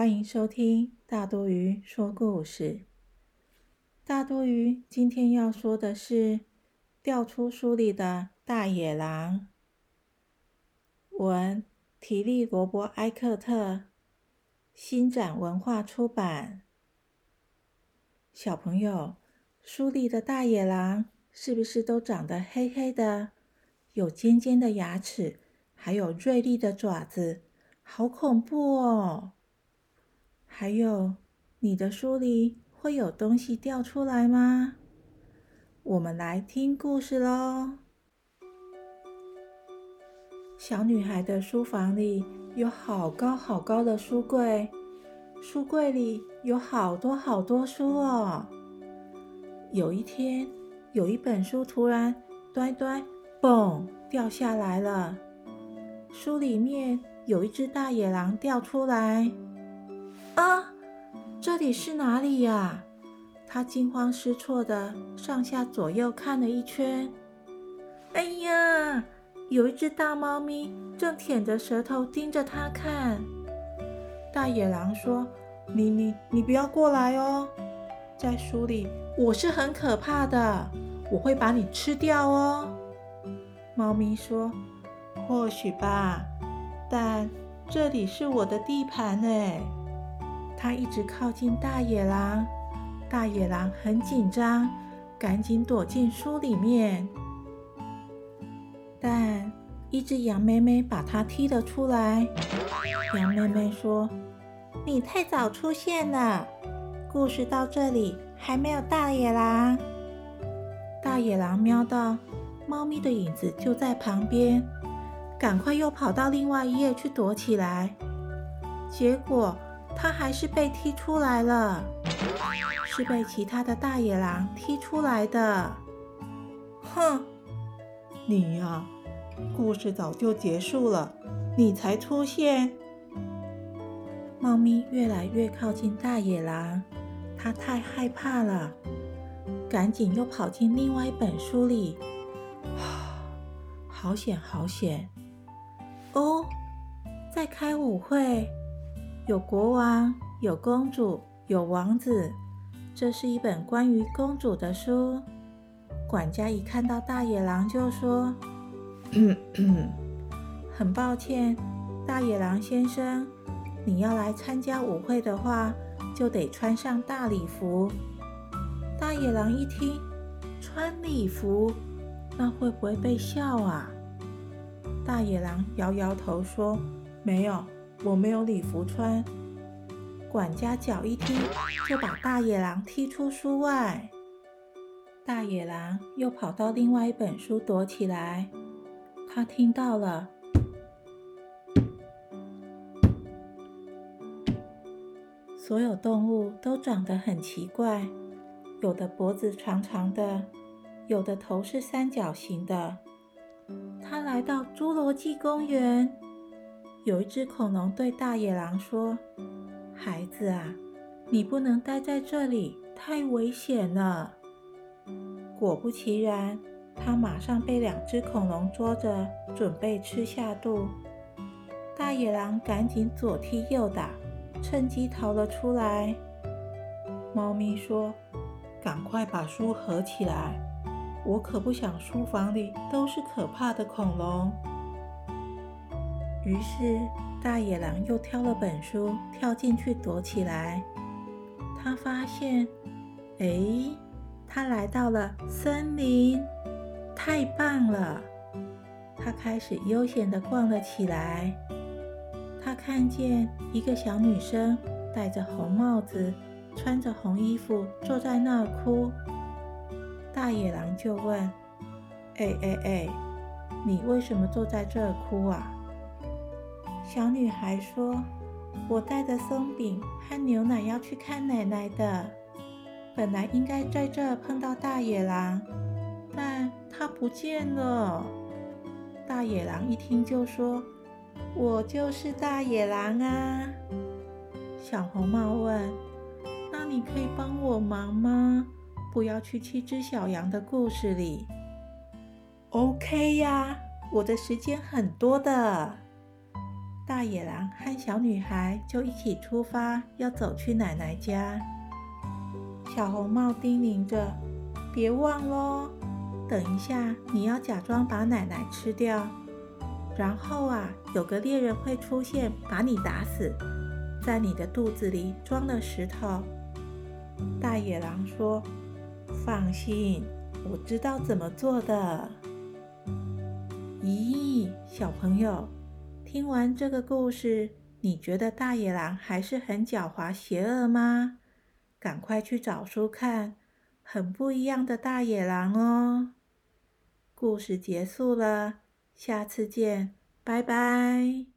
欢迎收听大多鱼说故事。大多鱼今天要说的是掉出书里的大野狼。文：提利·罗伯·埃克特，新展文化出版。小朋友，书里的大野狼是不是都长得黑黑的，有尖尖的牙齿，还有锐利的爪子？好恐怖哦！还有，你的书里会有东西掉出来吗？我们来听故事喽。小女孩的书房里有好高好高的书柜，书柜里有好多好多书哦。有一天，有一本书突然“端端”嘣掉下来了，书里面。有一只大野狼掉出来，啊！这里是哪里呀？他惊慌失措的上下左右看了一圈。哎呀，有一只大猫咪正舔着舌头盯着他看。大野狼说：“你你你不要过来哦，在书里我是很可怕的，我会把你吃掉哦。”猫咪说：“或许吧。”但这里是我的地盘哎！他一直靠近大野狼，大野狼很紧张，赶紧躲进书里面。但一只羊妹妹把它踢了出来。羊妹妹说：“你太早出现了，故事到这里还没有大野狼。”大野狼瞄到猫咪的影子就在旁边。赶快又跑到另外一页去躲起来，结果他还是被踢出来了，是被其他的大野狼踢出来的。哼，你呀，故事早就结束了，你才出现。猫咪越来越靠近大野狼，它太害怕了，赶紧又跑进另外一本书里。好险，好险！哦，在开舞会，有国王，有公主，有王子。这是一本关于公主的书。管家一看到大野狼就说：“ 很抱歉，大野狼先生，你要来参加舞会的话，就得穿上大礼服。”大野狼一听，穿礼服，那会不会被笑啊？大野狼摇摇头说：“没有，我没有礼服穿。”管家脚一踢，就把大野狼踢出书外。大野狼又跑到另外一本书躲起来。他听到了，所有动物都长得很奇怪，有的脖子长长的，有的头是三角形的。他来到侏罗纪公园，有一只恐龙对大野狼说：“孩子啊，你不能待在这里，太危险了。”果不其然，他马上被两只恐龙捉着，准备吃下肚。大野狼赶紧左踢右打，趁机逃了出来。猫咪说：“赶快把书合起来。”我可不想书房里都是可怕的恐龙。于是大野狼又挑了本书，跳进去躲起来。他发现，哎，他来到了森林，太棒了！他开始悠闲地逛了起来。他看见一个小女生戴着红帽子，穿着红衣服，坐在那儿哭。大野狼就问：“哎哎哎，你为什么坐在这儿哭啊？”小女孩说：“我带着松饼和牛奶要去看奶奶的，本来应该在这碰到大野狼，但它不见了。”大野狼一听就说：“我就是大野狼啊！”小红帽问：“那你可以帮我忙吗？”不要去七只小羊的故事里。OK 呀，我的时间很多的。大野狼和小女孩就一起出发，要走去奶奶家。小红帽叮咛着：“别忘喽，等一下你要假装把奶奶吃掉，然后啊，有个猎人会出现，把你打死，在你的肚子里装了石头。”大野狼说：“放心，我知道怎么做的。”咦，小朋友，听完这个故事，你觉得大野狼还是很狡猾邪恶吗？赶快去找书看，很不一样的大野狼哦。故事结束了，下次见，拜拜。